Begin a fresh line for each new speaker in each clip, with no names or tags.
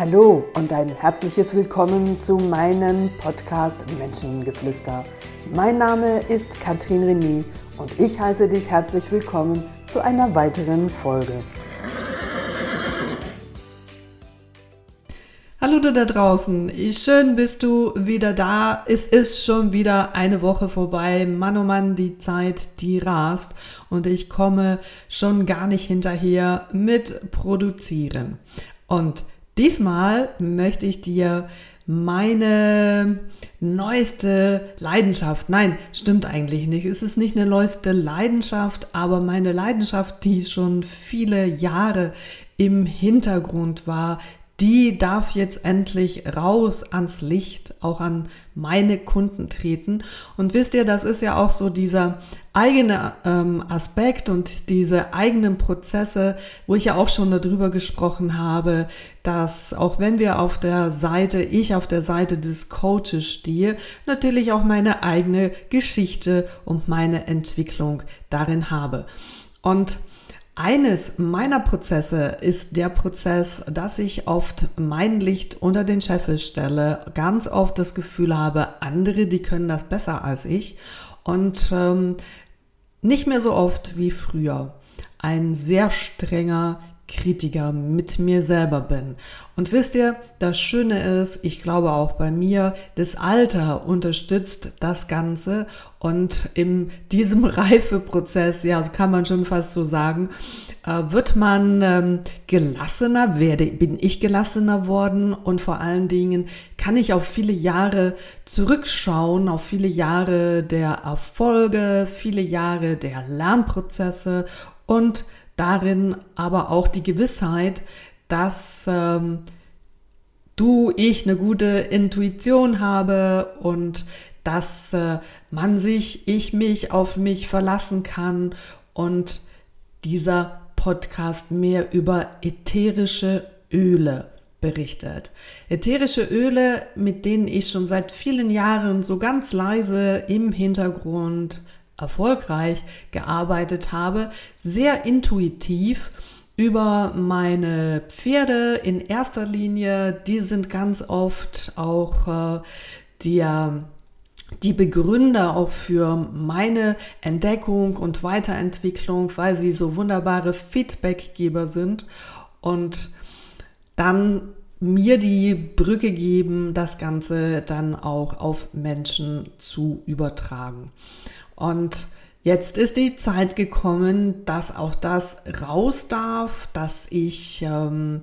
Hallo und ein herzliches Willkommen zu meinem Podcast Menschengeflüster. Mein Name ist Katrin René und ich heiße dich herzlich willkommen zu einer weiteren Folge. Hallo du da draußen, schön bist du wieder da. Es ist schon wieder eine Woche vorbei. Mann oh Mann, die Zeit, die rast und ich komme schon gar nicht hinterher mit Produzieren. Und diesmal möchte ich dir meine neueste Leidenschaft. Nein, stimmt eigentlich nicht. Es ist nicht eine neueste Leidenschaft, aber meine Leidenschaft, die schon viele Jahre im Hintergrund war, die darf jetzt endlich raus ans Licht, auch an meine Kunden treten. Und wisst ihr, das ist ja auch so dieser eigene ähm, Aspekt und diese eigenen Prozesse, wo ich ja auch schon darüber gesprochen habe, dass auch wenn wir auf der Seite, ich auf der Seite des Coaches stehe, natürlich auch meine eigene Geschichte und meine Entwicklung darin habe. Und eines meiner Prozesse ist der Prozess, dass ich oft mein Licht unter den Scheffel stelle, ganz oft das Gefühl habe, andere, die können das besser als ich und ähm, nicht mehr so oft wie früher. Ein sehr strenger Kritiker mit mir selber bin. Und wisst ihr, das Schöne ist, ich glaube auch bei mir, das Alter unterstützt das Ganze. Und in diesem Reifeprozess, ja, so kann man schon fast so sagen, äh, wird man ähm, gelassener, werde, bin ich gelassener worden. Und vor allen Dingen kann ich auf viele Jahre zurückschauen, auf viele Jahre der Erfolge, viele Jahre der Lernprozesse. Und darin aber auch die Gewissheit, dass ähm, du, ich eine gute Intuition habe und dass äh, man sich, ich mich auf mich verlassen kann und dieser Podcast mehr über ätherische Öle berichtet. Ätherische Öle, mit denen ich schon seit vielen Jahren so ganz leise im Hintergrund erfolgreich gearbeitet habe, sehr intuitiv über meine Pferde in erster Linie. Die sind ganz oft auch äh, der die Begründer auch für meine Entdeckung und Weiterentwicklung, weil sie so wunderbare Feedbackgeber sind und dann mir die Brücke geben, das Ganze dann auch auf Menschen zu übertragen. Und jetzt ist die Zeit gekommen, dass auch das raus darf, dass ich ähm,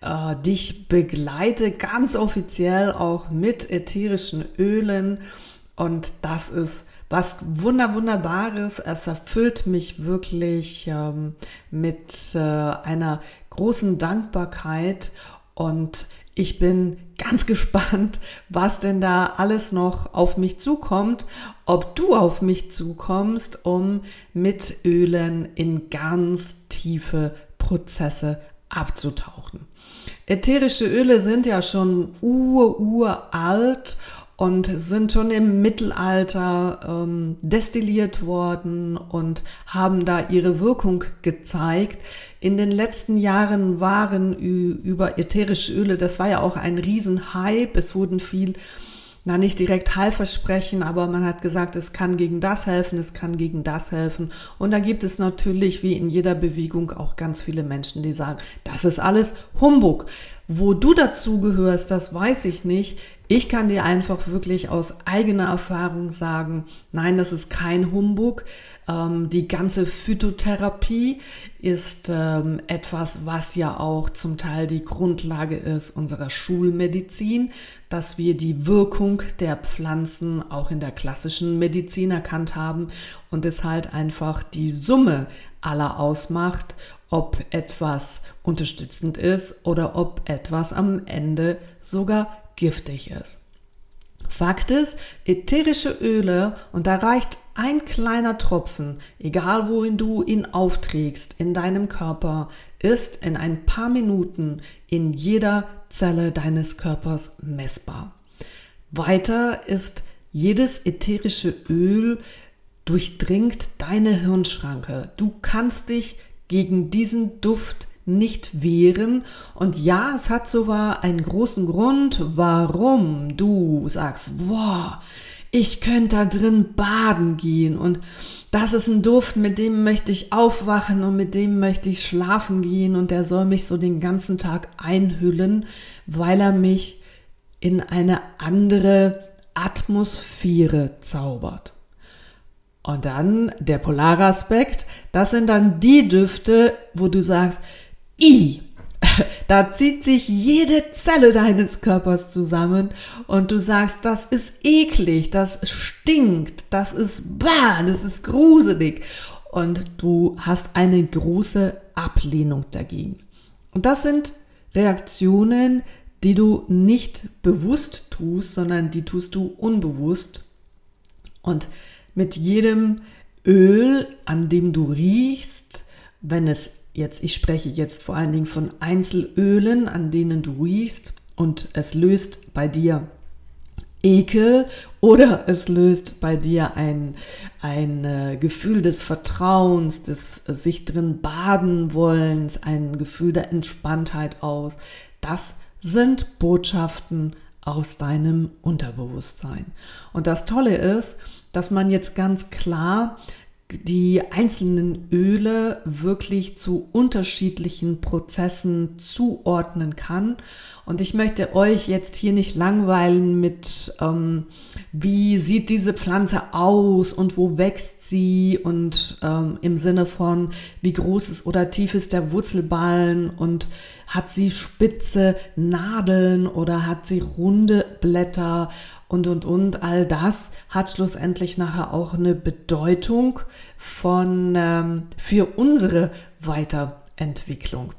äh, dich begleite, ganz offiziell auch mit ätherischen Ölen. Und das ist was wunder wunderbares. Es erfüllt mich wirklich ähm, mit äh, einer großen Dankbarkeit und ich bin ganz gespannt, was denn da alles noch auf mich zukommt, ob du auf mich zukommst, um mit Ölen in ganz tiefe Prozesse abzutauchen. Ätherische Öle sind ja schon ur-uralt und sind schon im Mittelalter ähm, destilliert worden und haben da ihre Wirkung gezeigt. In den letzten Jahren waren über ätherische Öle, das war ja auch ein Riesenhype, es wurden viel na nicht direkt Heilversprechen, aber man hat gesagt, es kann gegen das helfen, es kann gegen das helfen. Und da gibt es natürlich wie in jeder Bewegung auch ganz viele Menschen, die sagen, das ist alles Humbug. Wo du dazu gehörst, das weiß ich nicht. Ich kann dir einfach wirklich aus eigener Erfahrung sagen, nein, das ist kein Humbug. Ähm, die ganze Phytotherapie ist ähm, etwas, was ja auch zum Teil die Grundlage ist unserer Schulmedizin, dass wir die Wirkung der Pflanzen auch in der klassischen Medizin erkannt haben und es halt einfach die Summe aller ausmacht, ob etwas unterstützend ist oder ob etwas am Ende sogar giftig ist. Fakt ist, ätherische Öle, und da reicht ein kleiner Tropfen, egal wohin du ihn aufträgst in deinem Körper, ist in ein paar Minuten in jeder Zelle deines Körpers messbar. Weiter ist jedes ätherische Öl durchdringt deine Hirnschranke. Du kannst dich gegen diesen Duft nicht wehren. Und ja, es hat sogar einen großen Grund, warum du sagst, boah, ich könnte da drin baden gehen und das ist ein Duft, mit dem möchte ich aufwachen und mit dem möchte ich schlafen gehen und der soll mich so den ganzen Tag einhüllen, weil er mich in eine andere Atmosphäre zaubert. Und dann der polare Aspekt, das sind dann die Düfte, wo du sagst, i, da zieht sich jede Zelle deines Körpers zusammen und du sagst, das ist eklig, das stinkt, das ist bah, das ist gruselig und du hast eine große Ablehnung dagegen. Und das sind Reaktionen, die du nicht bewusst tust, sondern die tust du unbewusst. Und mit jedem Öl, an dem du riechst, wenn es jetzt, ich spreche jetzt vor allen Dingen von Einzelölen, an denen du riechst und es löst bei dir Ekel oder es löst bei dir ein, ein äh, Gefühl des Vertrauens, des äh, sich drin baden wollens, ein Gefühl der Entspanntheit aus. Das sind Botschaften aus deinem Unterbewusstsein. Und das Tolle ist, dass man jetzt ganz klar die einzelnen Öle wirklich zu unterschiedlichen Prozessen zuordnen kann. Und ich möchte euch jetzt hier nicht langweilen mit, ähm, wie sieht diese Pflanze aus und wo wächst sie und ähm, im Sinne von, wie groß ist oder tief ist der Wurzelballen und hat sie spitze Nadeln oder hat sie runde Blätter und, und, und. All das hat schlussendlich nachher auch eine Bedeutung von, ähm, für unsere Weiterentwicklung.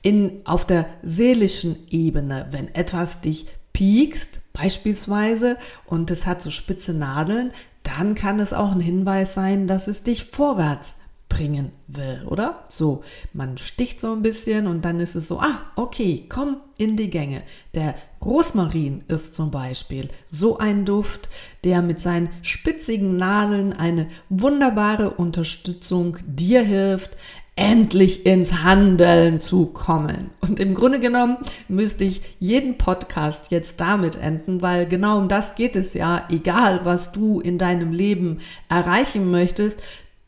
In, auf der seelischen Ebene, wenn etwas dich piekst, beispielsweise, und es hat so spitze Nadeln, dann kann es auch ein Hinweis sein, dass es dich vorwärts bringen will, oder? So, man sticht so ein bisschen und dann ist es so, ah, okay, komm in die Gänge. Der Rosmarin ist zum Beispiel so ein Duft, der mit seinen spitzigen Nadeln eine wunderbare Unterstützung dir hilft, endlich ins Handeln zu kommen. Und im Grunde genommen müsste ich jeden Podcast jetzt damit enden, weil genau um das geht es ja, egal was du in deinem Leben erreichen möchtest,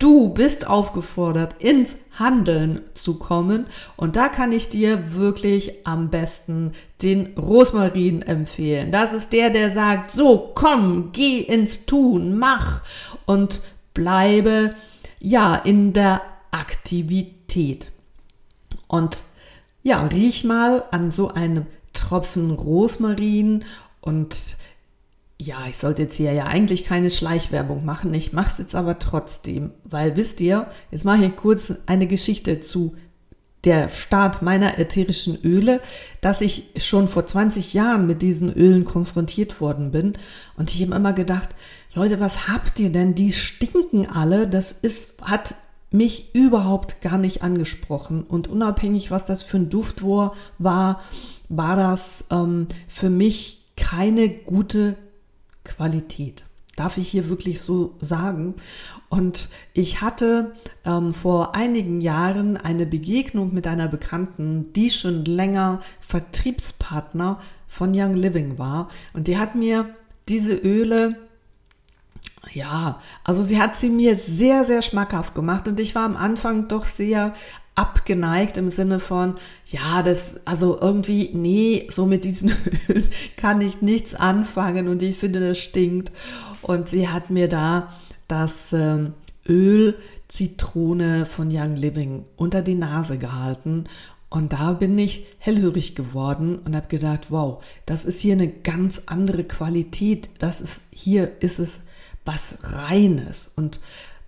Du bist aufgefordert, ins Handeln zu kommen. Und da kann ich dir wirklich am besten den Rosmarin empfehlen. Das ist der, der sagt, so, komm, geh ins Tun, mach und bleibe, ja, in der Aktivität. Und ja, riech mal an so einem Tropfen Rosmarin und ja, ich sollte jetzt hier ja eigentlich keine Schleichwerbung machen. Ich mache es jetzt aber trotzdem, weil wisst ihr, jetzt mache ich kurz eine Geschichte zu der Start meiner ätherischen Öle, dass ich schon vor 20 Jahren mit diesen Ölen konfrontiert worden bin. Und ich habe immer gedacht, Leute, was habt ihr denn? Die stinken alle. Das ist, hat mich überhaupt gar nicht angesprochen. Und unabhängig, was das für ein Duft war, war das ähm, für mich keine gute Qualität. Darf ich hier wirklich so sagen? Und ich hatte ähm, vor einigen Jahren eine Begegnung mit einer Bekannten, die schon länger Vertriebspartner von Young Living war. Und die hat mir diese Öle ja, also sie hat sie mir sehr, sehr schmackhaft gemacht und ich war am Anfang doch sehr abgeneigt im Sinne von, ja, das, also irgendwie, nee, so mit diesen Ölen kann ich nichts anfangen und ich finde, das stinkt. Und sie hat mir da das ähm, Öl Zitrone von Young Living unter die Nase gehalten und da bin ich hellhörig geworden und habe gedacht, wow, das ist hier eine ganz andere Qualität. Das ist hier ist es was reines und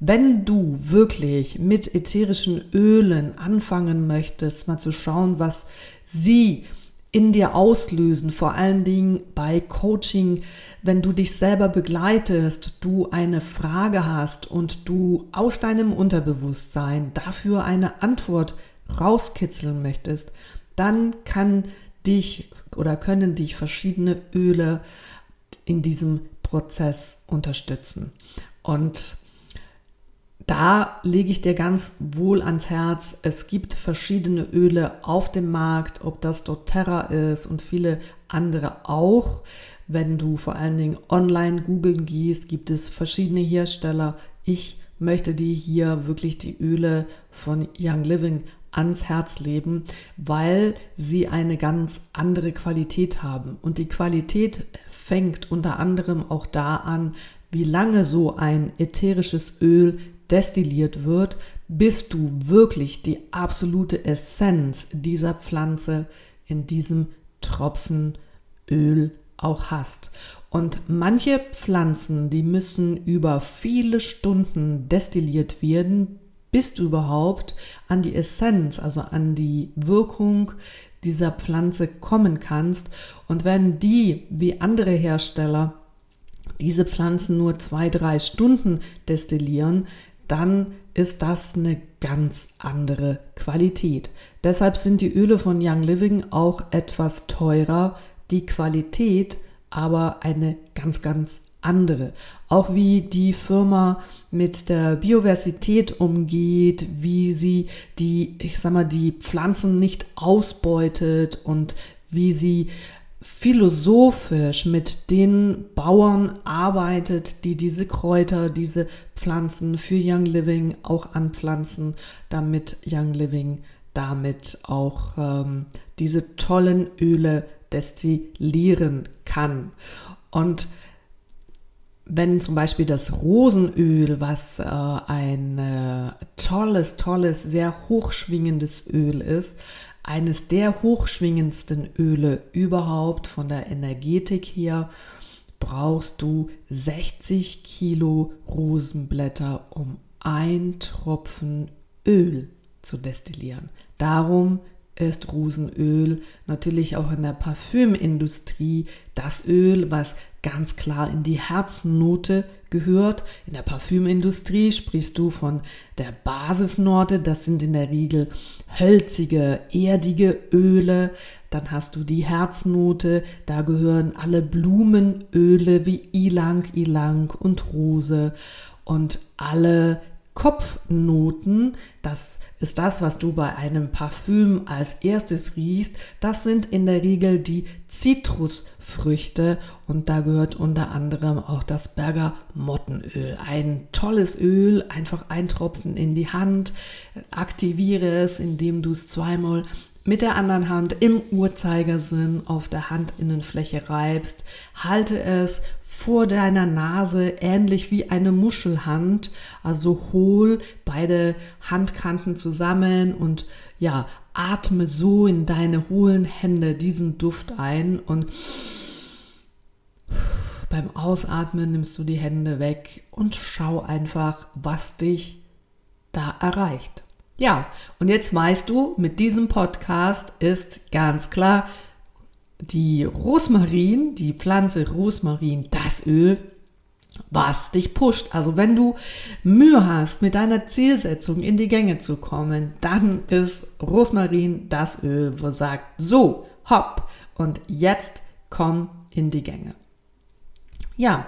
wenn du wirklich mit ätherischen Ölen anfangen möchtest, mal zu schauen, was sie in dir auslösen, vor allen Dingen bei Coaching, wenn du dich selber begleitest, du eine Frage hast und du aus deinem Unterbewusstsein dafür eine Antwort rauskitzeln möchtest, dann kann dich oder können dich verschiedene Öle in diesem Prozess unterstützen. Und da lege ich dir ganz wohl ans Herz. Es gibt verschiedene Öle auf dem Markt, ob das doTERRA ist und viele andere auch. Wenn du vor allen Dingen online googeln gehst, gibt es verschiedene Hersteller. Ich möchte dir hier wirklich die Öle von Young Living ans Herz leben, weil sie eine ganz andere Qualität haben. Und die Qualität fängt unter anderem auch da an, wie lange so ein ätherisches Öl destilliert wird, bis du wirklich die absolute Essenz dieser Pflanze in diesem Tropfen Öl auch hast. Und manche Pflanzen, die müssen über viele Stunden destilliert werden, bis du überhaupt an die Essenz, also an die Wirkung dieser Pflanze kommen kannst. Und wenn die, wie andere Hersteller, diese Pflanzen nur zwei, drei Stunden destillieren, dann ist das eine ganz andere Qualität. Deshalb sind die Öle von Young Living auch etwas teurer, die Qualität aber eine ganz, ganz andere. Auch wie die Firma mit der Biodiversität umgeht, wie sie die, ich sag mal, die Pflanzen nicht ausbeutet und wie sie philosophisch mit den Bauern arbeitet, die diese Kräuter, diese Pflanzen für Young Living auch anpflanzen, damit Young Living damit auch ähm, diese tollen Öle destillieren kann. Und wenn zum Beispiel das Rosenöl, was äh, ein äh, tolles, tolles, sehr hochschwingendes Öl ist, eines der hochschwingendsten Öle überhaupt von der Energetik her, brauchst du 60 Kilo Rosenblätter, um ein Tropfen Öl zu destillieren. Darum ist Rosenöl natürlich auch in der Parfümindustrie das Öl, was ganz klar in die Herznote gehört. In der Parfümindustrie sprichst du von der Basisnote, das sind in der Regel hölzige, erdige Öle. Dann hast du die Herznote, da gehören alle Blumenöle wie Ilang, Ilang und Rose und alle Kopfnoten, das ist das, was du bei einem Parfüm als erstes riechst. Das sind in der Regel die Zitrusfrüchte und da gehört unter anderem auch das Bergamottenöl. Ein tolles Öl, einfach ein Tropfen in die Hand, aktiviere es, indem du es zweimal mit der anderen Hand im Uhrzeigersinn auf der Handinnenfläche reibst, halte es vor deiner Nase ähnlich wie eine Muschelhand, also hohl beide Handkanten zusammen und ja, atme so in deine hohlen Hände diesen Duft ein und beim Ausatmen nimmst du die Hände weg und schau einfach, was dich da erreicht. Ja, und jetzt weißt du, mit diesem Podcast ist ganz klar, die Rosmarin, die Pflanze Rosmarin, das Öl, was dich pusht. Also wenn du Mühe hast, mit deiner Zielsetzung in die Gänge zu kommen, dann ist Rosmarin das Öl, wo sagt, so, hopp, und jetzt komm in die Gänge. Ja,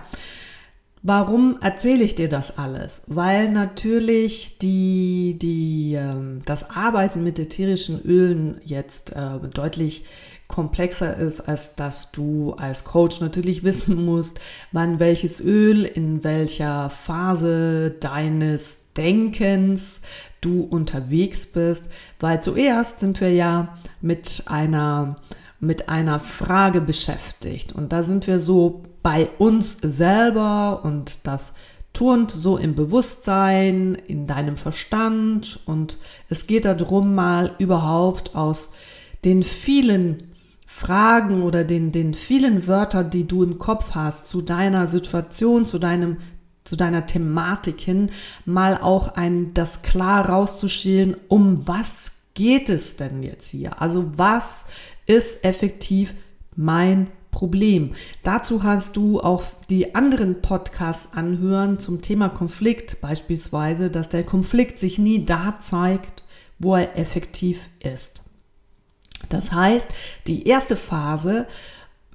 Warum erzähle ich dir das alles? Weil natürlich die, die, ähm, das Arbeiten mit ätherischen Ölen jetzt äh, deutlich komplexer ist, als dass du als Coach natürlich wissen musst, wann welches Öl in welcher Phase deines Denkens du unterwegs bist, weil zuerst sind wir ja mit einer mit einer Frage beschäftigt und da sind wir so bei uns selber und das turnt so im Bewusstsein, in deinem Verstand und es geht darum, mal überhaupt aus den vielen Fragen oder den, den vielen Wörtern, die du im Kopf hast, zu deiner Situation, zu deinem zu deiner Thematik hin, mal auch ein, das klar rauszuschälen, um was geht es denn jetzt hier? Also was ist effektiv mein Problem? Dazu hast du auch die anderen Podcasts anhören zum Thema Konflikt, beispielsweise, dass der Konflikt sich nie da zeigt, wo er effektiv ist. Das heißt, die erste Phase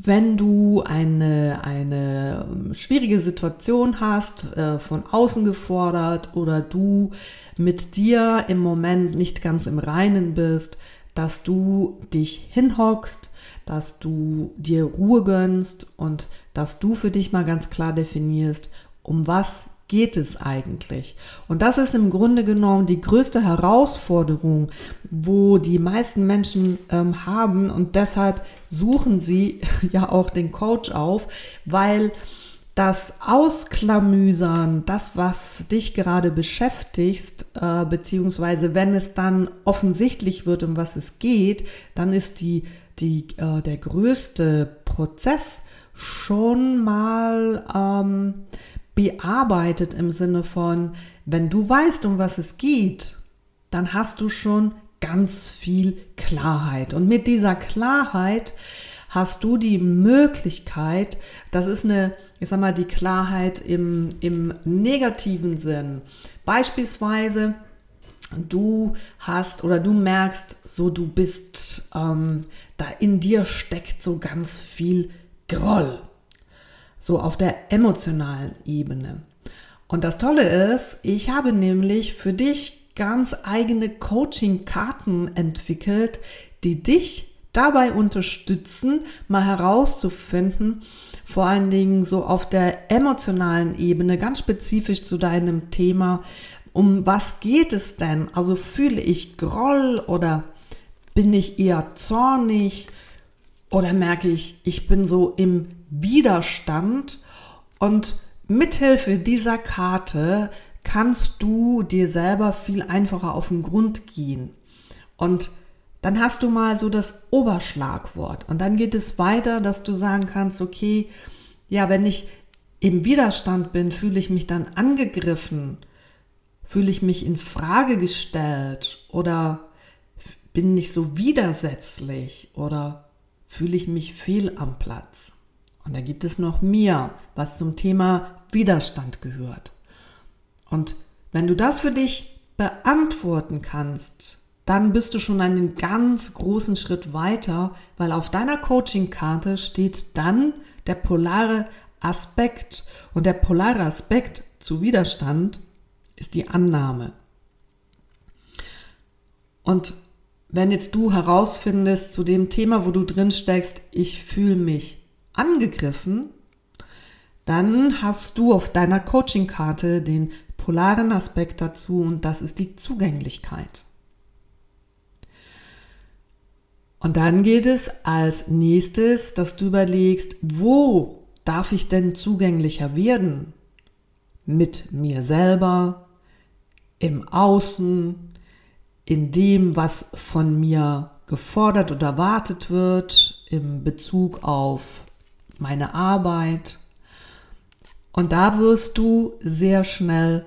wenn du eine, eine ähm, schwierige Situation hast, äh, von außen gefordert oder du mit dir im Moment nicht ganz im Reinen bist, dass du dich hinhockst, dass du dir Ruhe gönnst und dass du für dich mal ganz klar definierst, um was geht es eigentlich? Und das ist im Grunde genommen die größte Herausforderung, wo die meisten Menschen ähm, haben und deshalb suchen sie ja auch den Coach auf, weil das Ausklamüsern, das, was dich gerade beschäftigt, äh, beziehungsweise wenn es dann offensichtlich wird, um was es geht, dann ist die, die, äh, der größte Prozess schon mal ähm, bearbeitet im Sinne von, wenn du weißt, um was es geht, dann hast du schon ganz viel Klarheit. Und mit dieser Klarheit hast du die Möglichkeit, das ist eine, ich sag mal, die Klarheit im, im negativen Sinn. Beispielsweise, du hast oder du merkst, so du bist, ähm, da in dir steckt so ganz viel Groll so auf der emotionalen Ebene. Und das Tolle ist, ich habe nämlich für dich ganz eigene Coaching-Karten entwickelt, die dich dabei unterstützen, mal herauszufinden, vor allen Dingen so auf der emotionalen Ebene, ganz spezifisch zu deinem Thema, um was geht es denn? Also fühle ich Groll oder bin ich eher zornig oder merke ich, ich bin so im Widerstand und mithilfe dieser Karte kannst du dir selber viel einfacher auf den Grund gehen. Und dann hast du mal so das Oberschlagwort und dann geht es weiter, dass du sagen kannst, okay, ja, wenn ich im Widerstand bin, fühle ich mich dann angegriffen, fühle ich mich in Frage gestellt oder bin ich so widersetzlich oder fühle ich mich fehl am Platz. Und da gibt es noch mehr, was zum Thema Widerstand gehört. Und wenn du das für dich beantworten kannst, dann bist du schon einen ganz großen Schritt weiter, weil auf deiner Coaching-Karte steht dann der polare Aspekt. Und der polare Aspekt zu Widerstand ist die Annahme. Und wenn jetzt du herausfindest zu dem Thema, wo du drin steckst, ich fühle mich angegriffen, dann hast du auf deiner Coaching-Karte den polaren Aspekt dazu und das ist die Zugänglichkeit. Und dann geht es als nächstes, dass du überlegst, wo darf ich denn zugänglicher werden? Mit mir selber, im Außen, in dem, was von mir gefordert oder erwartet wird, im Bezug auf meine Arbeit. Und da wirst du sehr schnell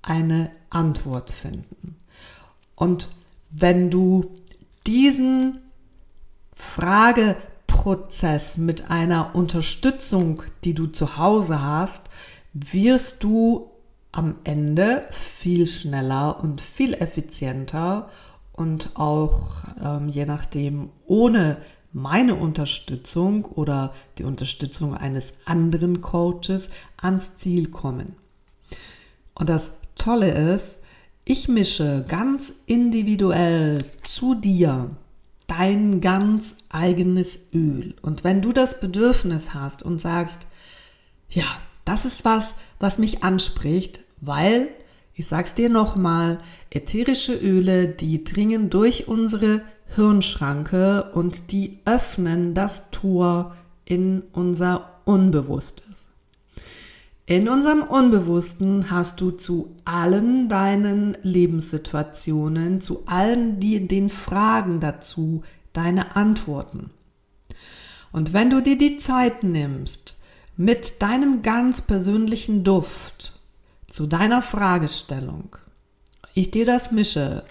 eine Antwort finden. Und wenn du diesen Frageprozess mit einer Unterstützung, die du zu Hause hast, wirst du am Ende viel schneller und viel effizienter und auch ähm, je nachdem ohne meine Unterstützung oder die Unterstützung eines anderen Coaches ans Ziel kommen. Und das Tolle ist, ich mische ganz individuell zu dir dein ganz eigenes Öl. Und wenn du das Bedürfnis hast und sagst, ja, das ist was, was mich anspricht, weil, ich sag's dir nochmal, ätherische Öle, die dringen durch unsere Hirnschranke und die öffnen das Tor in unser Unbewusstes. In unserem Unbewussten hast du zu allen deinen Lebenssituationen, zu allen die, den Fragen dazu deine Antworten. Und wenn du dir die Zeit nimmst, mit deinem ganz persönlichen Duft zu deiner Fragestellung, ich dir das mische,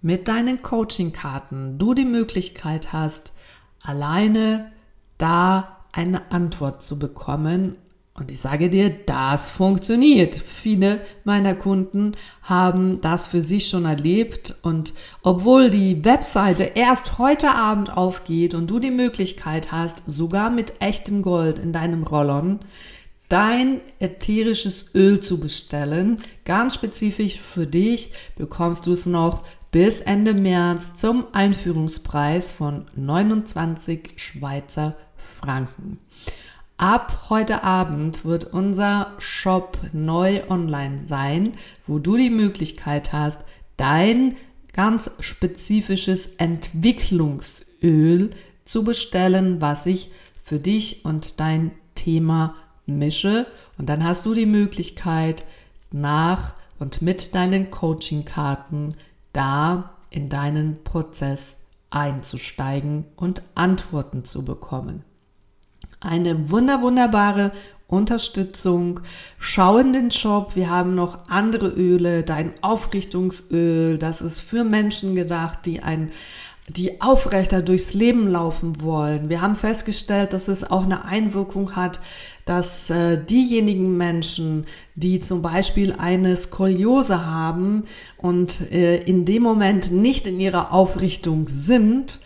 mit deinen Coaching-Karten du die Möglichkeit hast, alleine da eine Antwort zu bekommen. Und ich sage dir, das funktioniert. Viele meiner Kunden haben das für sich schon erlebt. Und obwohl die Webseite erst heute Abend aufgeht und du die Möglichkeit hast, sogar mit echtem Gold in deinem Rollon, dein ätherisches Öl zu bestellen, ganz spezifisch für dich, bekommst du es noch bis Ende März zum Einführungspreis von 29 Schweizer Franken. Ab heute Abend wird unser Shop neu online sein, wo du die Möglichkeit hast, dein ganz spezifisches Entwicklungsöl zu bestellen, was ich für dich und dein Thema mische. Und dann hast du die Möglichkeit, nach und mit deinen Coaching-Karten da in deinen Prozess einzusteigen und Antworten zu bekommen eine wunder wunderbare Unterstützung. Schau in den Shop. Wir haben noch andere Öle. Dein Aufrichtungsöl. Das ist für Menschen gedacht, die ein die aufrechter durchs Leben laufen wollen. Wir haben festgestellt, dass es auch eine Einwirkung hat, dass äh, diejenigen Menschen, die zum Beispiel eine Skoliose haben und äh, in dem Moment nicht in ihrer Aufrichtung sind,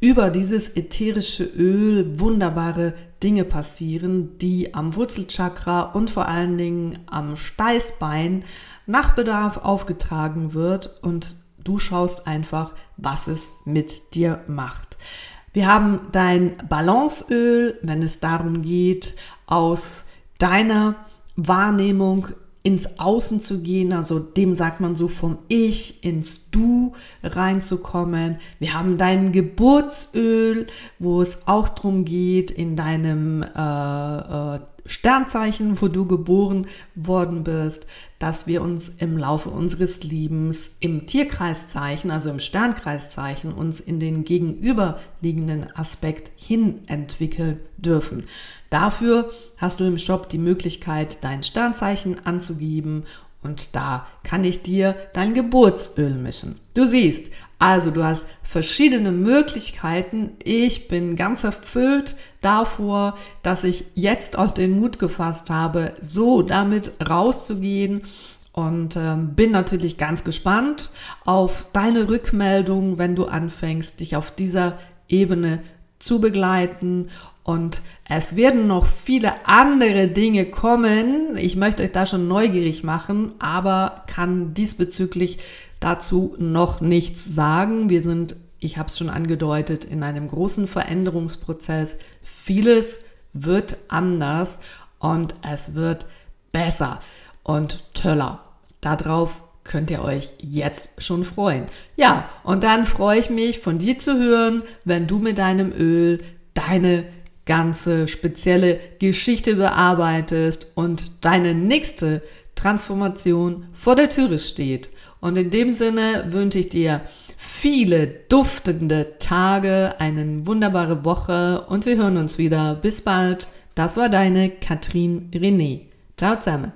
über dieses ätherische Öl wunderbare Dinge passieren, die am Wurzelchakra und vor allen Dingen am Steißbein nach Bedarf aufgetragen wird und du schaust einfach, was es mit dir macht. Wir haben dein Balanceöl, wenn es darum geht, aus deiner Wahrnehmung ins Außen zu gehen, also dem sagt man so vom Ich ins Du reinzukommen. Wir haben dein Geburtsöl, wo es auch darum geht, in deinem äh, äh, Sternzeichen, wo du geboren worden bist, dass wir uns im Laufe unseres Lebens im Tierkreiszeichen, also im Sternkreiszeichen, uns in den gegenüberliegenden Aspekt hin entwickeln dürfen. Dafür hast du im Shop die Möglichkeit, dein Sternzeichen anzugeben und da kann ich dir dein Geburtsöl mischen. Du siehst, also du hast verschiedene Möglichkeiten. Ich bin ganz erfüllt davor, dass ich jetzt auch den Mut gefasst habe, so damit rauszugehen und ähm, bin natürlich ganz gespannt auf deine Rückmeldung, wenn du anfängst, dich auf dieser Ebene zu begleiten und es werden noch viele andere Dinge kommen. Ich möchte euch da schon neugierig machen, aber kann diesbezüglich dazu noch nichts sagen. Wir sind, ich habe es schon angedeutet, in einem großen Veränderungsprozess. Vieles wird anders und es wird besser und toller. Darauf könnt ihr euch jetzt schon freuen. Ja, und dann freue ich mich von dir zu hören, wenn du mit deinem Öl deine ganze spezielle Geschichte bearbeitest und deine nächste Transformation vor der Türe steht. Und in dem Sinne wünsche ich dir viele duftende Tage, eine wunderbare Woche und wir hören uns wieder. Bis bald. Das war deine Katrin René. Ciao zusammen.